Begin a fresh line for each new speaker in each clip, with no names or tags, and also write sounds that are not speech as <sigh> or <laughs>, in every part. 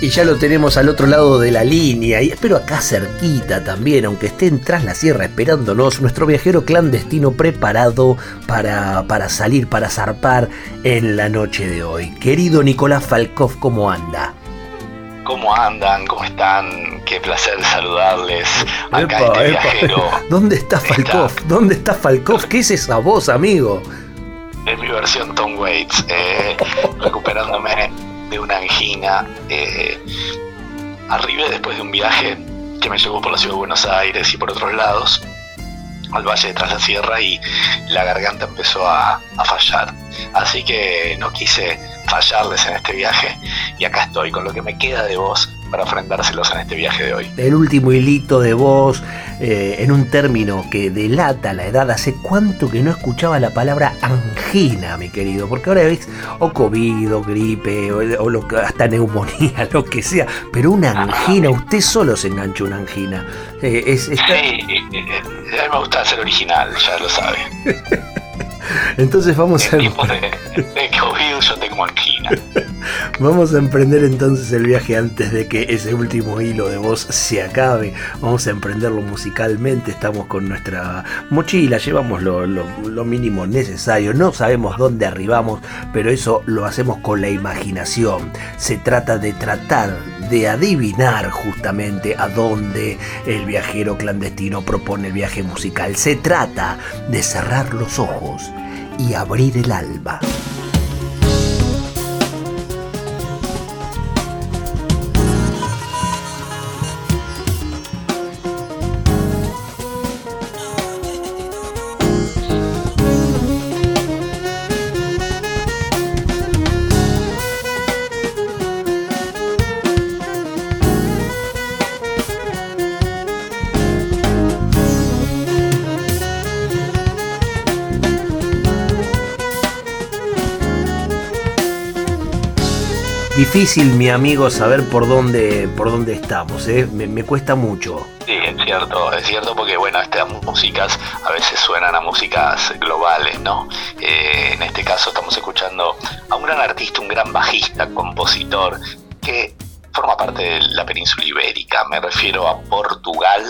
Y ya lo tenemos al otro lado de la línea, y espero acá cerquita también, aunque estén tras la sierra esperándonos, nuestro viajero clandestino preparado para, para salir, para zarpar en la noche de hoy. Querido Nicolás Falkov, ¿cómo anda?
¿Cómo andan? ¿Cómo están? Qué placer saludarles acá este viajero. <laughs>
¿Dónde está Falkov? ¿Dónde está Falkov? ¿Qué es esa voz, amigo?
Es mi versión Tom Waits, eh, recuperándome de una angina. Eh, arribé después de un viaje que me llevó por la ciudad de Buenos Aires y por otros lados al valle de Tras la Sierra y la garganta empezó a fallar. Así que no quise fallarles en este viaje y acá estoy con lo que me queda de voz para ofrendárselos en este viaje de hoy.
El último hilito de voz eh, en un término que delata la edad. Hace cuánto que no escuchaba la palabra angina, mi querido, porque ahora ves o COVID o gripe o, lo, hasta neumonía, <laughs> lo que sea, pero una angina, usted solo se engancha una angina.
Eh, es, Sí, a mí me gusta ser original, ya lo sabe. <laughs>
Entonces vamos
a. de, COVID yo tengo angina. <laughs>
Vamos a emprender entonces el viaje antes de que ese último hilo de voz se acabe. Vamos a emprenderlo musicalmente. Estamos con nuestra mochila, llevamos lo, lo mínimo necesario. No sabemos dónde arribamos, pero eso lo hacemos con la imaginación. Se trata de tratar de adivinar justamente a dónde el viajero clandestino propone el viaje musical. Se trata de cerrar los ojos y abrir el alba. Difícil, mi amigo, saber por dónde, por dónde estamos. ¿eh? Me, cuesta mucho.
Sí, es cierto, es cierto porque, bueno, estas músicas a veces suenan a músicas globales, ¿no? Eh, en este caso estamos escuchando a un gran artista, un gran bajista, compositor, que forma parte de la península ibérica. Me refiero a Portugal,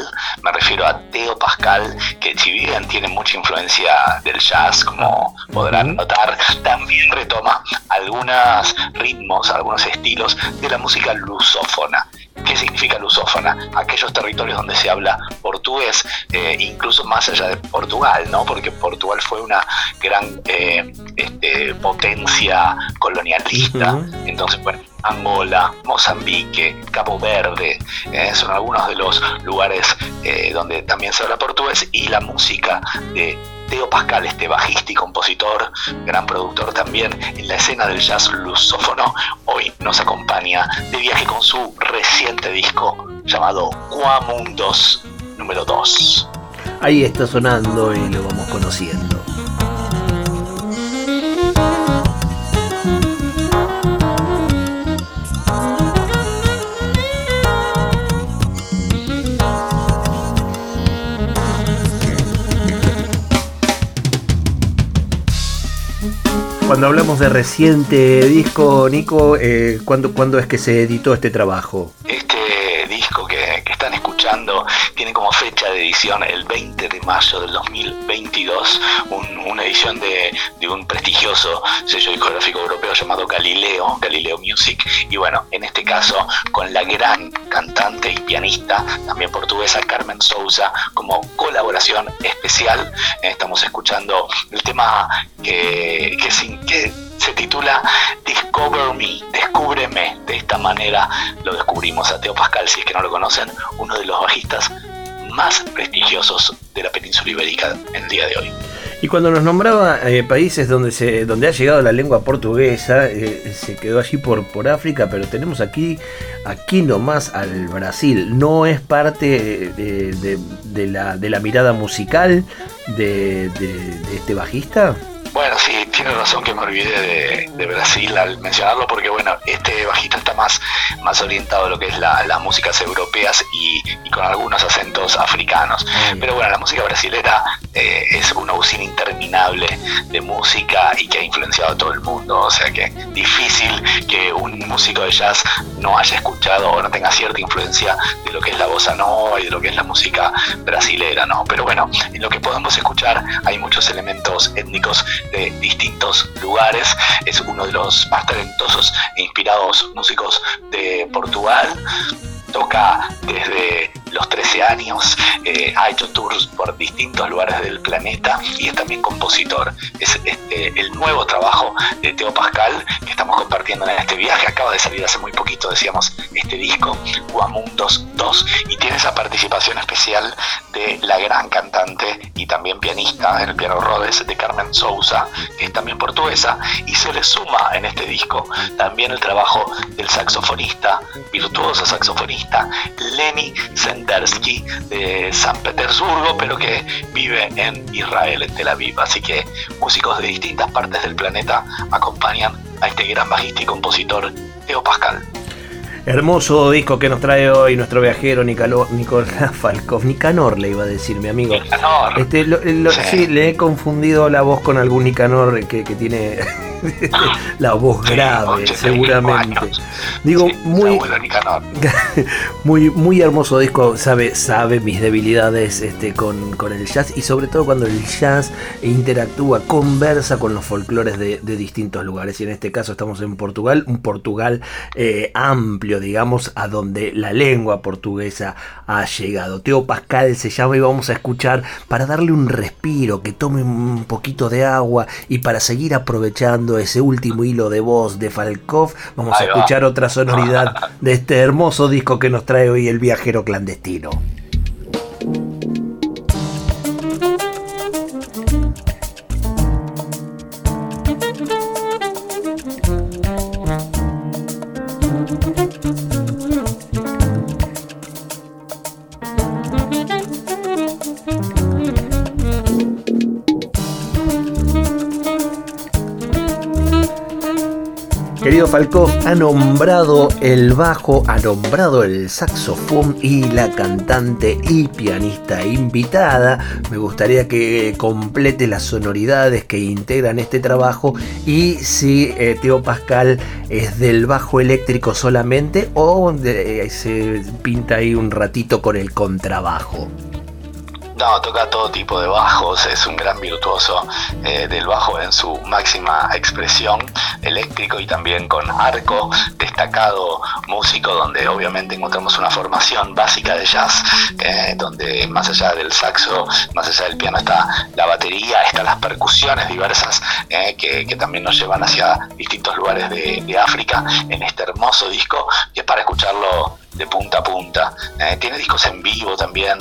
me refiero a Teo Pascal, que si bien tiene mucha influencia del jazz, como podrán notar, también retoma algunos ritmos, algunos estilos de la música lusófona. ¿Qué significa lusófona? Aquellos territorios donde se habla portugués, eh, incluso más allá de Portugal, ¿no? Porque Portugal fue una gran eh, este, potencia colonialista. Entonces, bueno, Angola, Mozambique, Cabo Verde, eh, son algunos de los lugares donde también se habla portugués y la música de Teo Pascal, este bajista y compositor, gran productor también en la escena del jazz lusófono, hoy nos acompaña de viaje con su reciente disco llamado Cuamundos número 2.
Ahí está sonando y lo vamos conociendo. Cuando hablamos de reciente disco, Nico, eh, ¿cuándo, es que se editó este trabajo?
Edición el 20 de mayo del 2022, una edición de, de, un prestigioso sello discográfico europeo llamado Galileo, Galileo Music, y bueno, en este caso con la gran cantante y pianista, también portuguesa, Carmen Souza, como colaboración especial. Estamos escuchando el tema que, que, se titula Discover Me, Descúbreme. De esta manera lo descubrimos a Teo Pascal, si es que no lo conocen, uno de los bajistas más prestigiosos de la península ibérica en el día de hoy.
Y cuando nos nombraba eh, países donde se donde ha llegado la lengua portuguesa, eh, se quedó allí por, por África, pero tenemos aquí, aquí nomás al Brasil. ¿No es parte de, la, de la mirada musical de, de este bajista?
Tiene razón que me olvidé de, Brasil al mencionarlo, porque bueno, este bajista está más, más orientado a lo que es las músicas europeas y, con algunos acentos africanos. Pero bueno, la música brasilera eh, es una usina interminable de música y que ha influenciado a todo el mundo. O sea que difícil que un músico de jazz no haya escuchado o no tenga cierta influencia de lo que es la bossa nova y de lo que es la música brasilera, ¿no? Pero bueno, en lo que podemos escuchar hay muchos elementos étnicos de distintos lugares. Es uno de los más talentosos e inspirados músicos de Portugal. Toca desde los 13 años, eh, ha hecho tours por distintos lugares del planeta y es también compositor. Es este, el nuevo trabajo de Teo Pascal que estamos compartiendo en este viaje. Acaba de salir hace muy poquito, decíamos, este disco, Guamundos 2, y tiene esa participación especial de la gran cantante y también pianista en el piano Rhodes de Carmen Sousa, que es también portuguesa, y se le suma en este disco también el trabajo del saxofonista, virtuoso saxofonista, Lenny de San Petersburgo, pero que vive en Israel, en Tel Aviv. Así que músicos de distintas partes del planeta acompañan a este gran bajista y compositor Teo Pascal.
Hermoso disco que nos trae hoy nuestro viajero Nicolás Falkov. Nicanor le iba a decir, mi amigo.
Nicanor.
Este, sí. le he confundido la voz con algún Nicanor que, que tiene <laughs> la voz grave, seguramente. Digo, muy, <laughs> muy, muy hermoso disco, sabe, sabe mis debilidades este, con, el jazz y sobre todo cuando el jazz interactúa, conversa con los folclores de, distintos lugares. Y en este caso estamos en Portugal, un Portugal eh, amplio, digamos, a donde la lengua portuguesa ha llegado. Teo Pascal se llama y vamos a escuchar para darle un respiro, que tome un poquito de agua y para seguir aprovechando ese último hilo de voz de Falkov, vamos a escuchar otra sonoridad <laughs> de este hermoso disco que nos trae hoy el viajero clandestino. Querido Falcó, ha nombrado el bajo, ha nombrado el saxofón y la cantante y pianista invitada. Me gustaría que complete las sonoridades que integran este trabajo y si eh, Teo Pascal es del bajo eléctrico solamente o eh, se pinta ahí un ratito con el contrabajo.
No, toca todo tipo de bajos, es un gran virtuoso eh, del bajo en su máxima expresión, eléctrico y también con arco, destacado músico donde obviamente encontramos una formación básica de jazz, eh, donde más allá del saxo, más allá del piano está la batería, están las percusiones diversas eh, que, también nos llevan hacia distintos lugares de, África en este hermoso disco que es para escucharlo de punta a punta. Tiene discos en vivo también,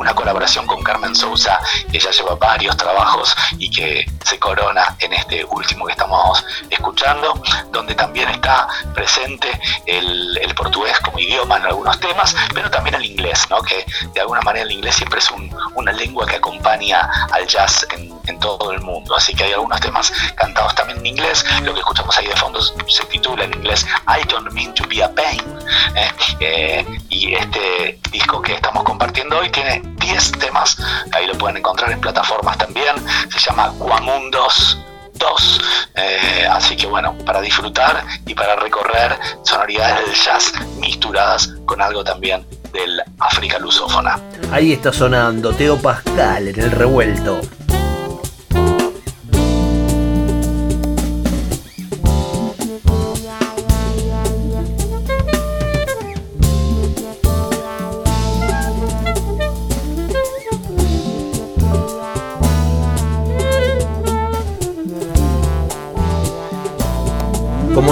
una colaboración con Carmen Sousa, que ya lleva varios trabajos y que se corona en este último que estamos escuchando, donde también está presente el, portugués como idioma en algunos temas, pero también el inglés, ¿no? que de alguna manera el inglés siempre es una lengua que acompaña al jazz en, todo el mundo. Así que hay algunos temas cantados también en inglés. Lo que escuchamos ahí de fondo se titula en inglés I Don't Mean to Be a Pain. ¿eh? Eh, y este disco que estamos compartiendo hoy tiene 10 temas, ahí lo pueden encontrar en plataformas también, se llama Guamundos 2, eh, así que bueno, para disfrutar y para recorrer sonoridades del jazz misturadas con algo también del África lusófona.
Ahí está sonando Teo Pascal en el revuelto.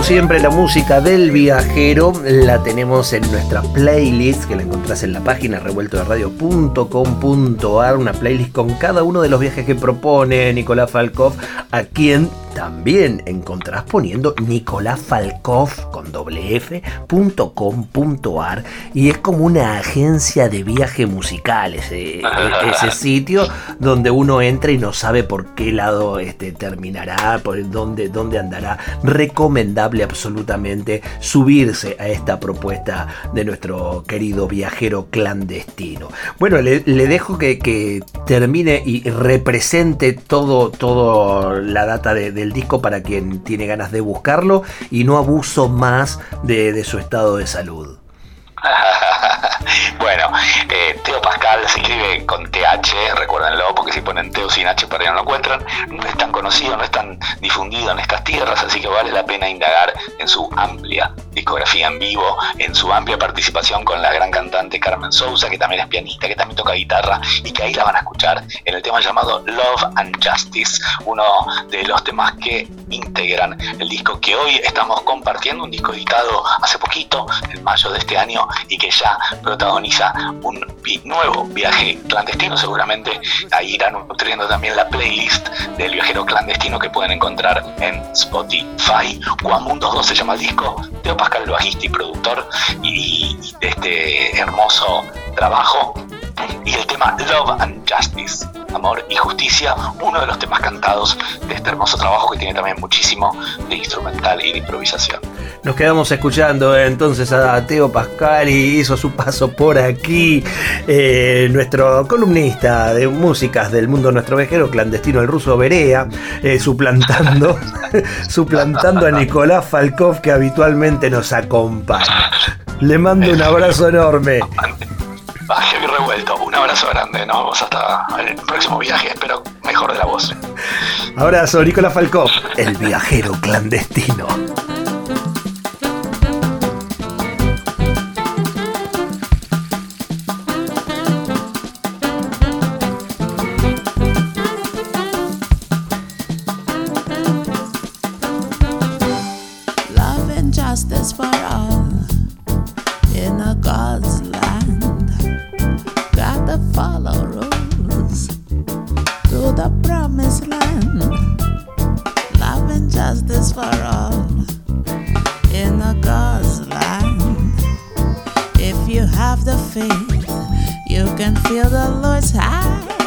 Siempre, la música del viajero la tenemos en nuestra playlist, que la encontrás en la página revueltoderadio.com.ar, una playlist con cada uno de los viajes que propone Nicolás Falkov, a quien también encontrás poniendo nicolafalkov con doble f.com.ar y es como una agencia de viaje musical ese, ese, sitio donde uno entra y no sabe por qué lado este, terminará, por dónde, dónde andará. Recomendable absolutamente subirse a esta propuesta de nuestro querido viajero clandestino. Bueno, le, dejo que, que, termine y represente todo, todo la data del disco para quien tiene ganas de buscarlo y no abuso más de, su estado de salud. <laughs> <laughs>
bueno, eh, Teo Pascal se escribe con TH, recuérdenlo, porque si ponen Teo sin H para no lo encuentran, no es tan conocido, no es tan difundido en estas tierras, así que vale la pena indagar en su amplia discografía en vivo, en su amplia participación con la gran cantante Carmen Sousa, que también es pianista, que también toca guitarra y que ahí la van a escuchar en el tema llamado Love and Justice, uno de los temas que integran el disco que hoy estamos compartiendo, un disco editado hace poquito, mayo de este año, y que ya protagoniza un nuevo viaje clandestino, seguramente ahí irán nutriendo también la playlist del viajero clandestino que pueden encontrar en Spotify. Guamundos 2 se llama el disco, Teopa el bajista y productor, y, de este hermoso trabajo. Y el tema Love and Justice, Amor y Justicia, uno de los temas cantados de este hermoso trabajo que tiene también muchísimo de instrumental y de improvisación.
Nos quedamos escuchando entonces a Teo Pascal y hizo su paso por aquí, eh, nuestro columnista de músicas del mundo nuestro vejero clandestino, el ruso Berea, eh, suplantando, <laughs> suplantando a Nicolás Falkov que habitualmente nos acompaña. Le mando un abrazo enorme.
Heavy revuelto, un abrazo grande, nos vemos hasta el próximo viaje, espero mejor de la voz.
Abrazo, Nicolás Falkov, el viajero clandestino.
can feel the Lord's high.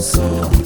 soul.